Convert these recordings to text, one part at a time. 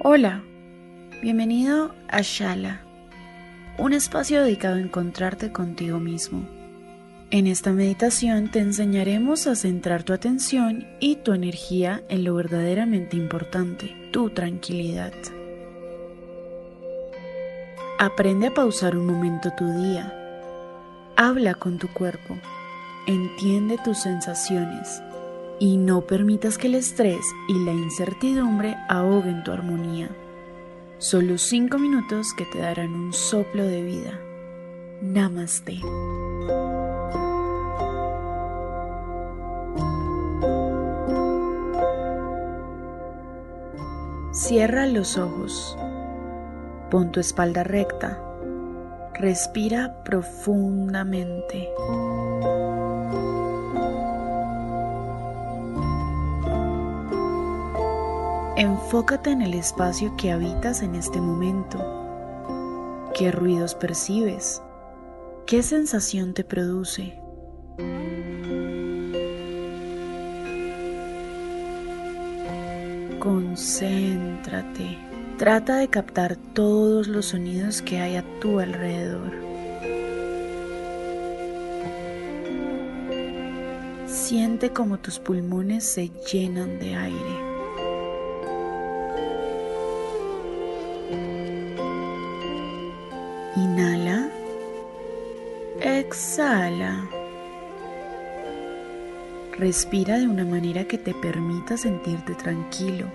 Hola, bienvenido a Shala, un espacio dedicado a encontrarte contigo mismo. En esta meditación te enseñaremos a centrar tu atención y tu energía en lo verdaderamente importante, tu tranquilidad. Aprende a pausar un momento tu día. Habla con tu cuerpo. Entiende tus sensaciones y no permitas que el estrés y la incertidumbre ahoguen tu armonía. Solo cinco minutos que te darán un soplo de vida. Namaste. Cierra los ojos. Pon tu espalda recta. Respira profundamente. Enfócate en el espacio que habitas en este momento. ¿Qué ruidos percibes? ¿Qué sensación te produce? Concéntrate. Trata de captar todos los sonidos que hay a tu alrededor. Siente como tus pulmones se llenan de aire. Inhala. Exhala. Respira de una manera que te permita sentirte tranquilo.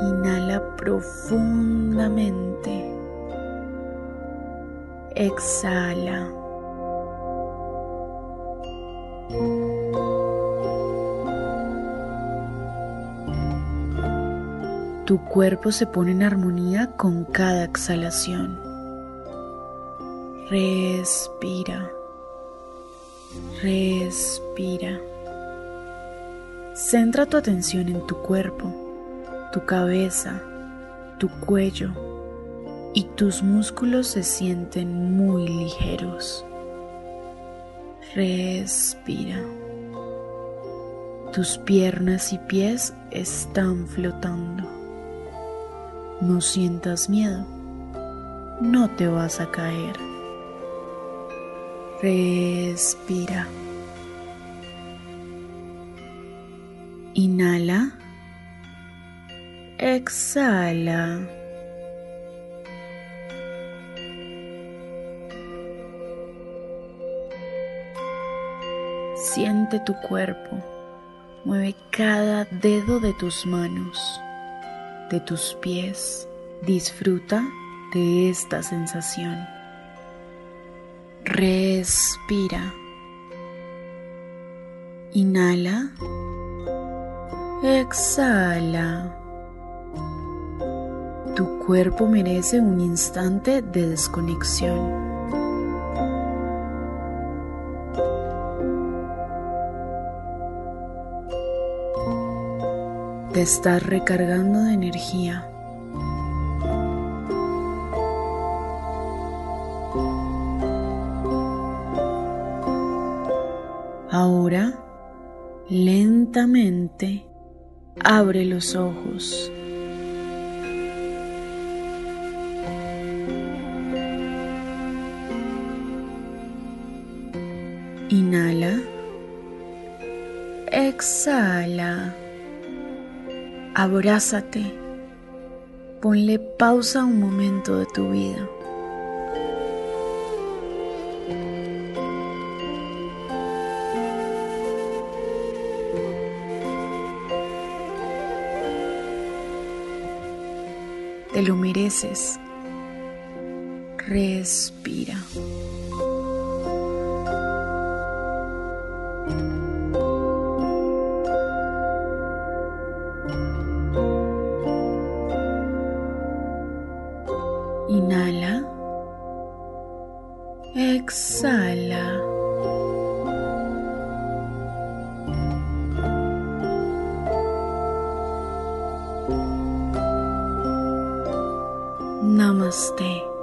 Inhala profundamente. Exhala. Tu cuerpo se pone en armonía con cada exhalación. Respira. Respira. Centra tu atención en tu cuerpo, tu cabeza, tu cuello y tus músculos se sienten muy ligeros. Respira. Tus piernas y pies están flotando. No sientas miedo. No te vas a caer. Respira. Inhala. Exhala. Siente tu cuerpo. Mueve cada dedo de tus manos de tus pies. Disfruta de esta sensación. Respira. Inhala. Exhala. Tu cuerpo merece un instante de desconexión. Te estás recargando de energía. Ahora, lentamente, abre los ojos. Inhala. Exhala. Abrázate. Ponle pausa a un momento de tu vida. Te lo mereces. Respira. Exhala. Namaste.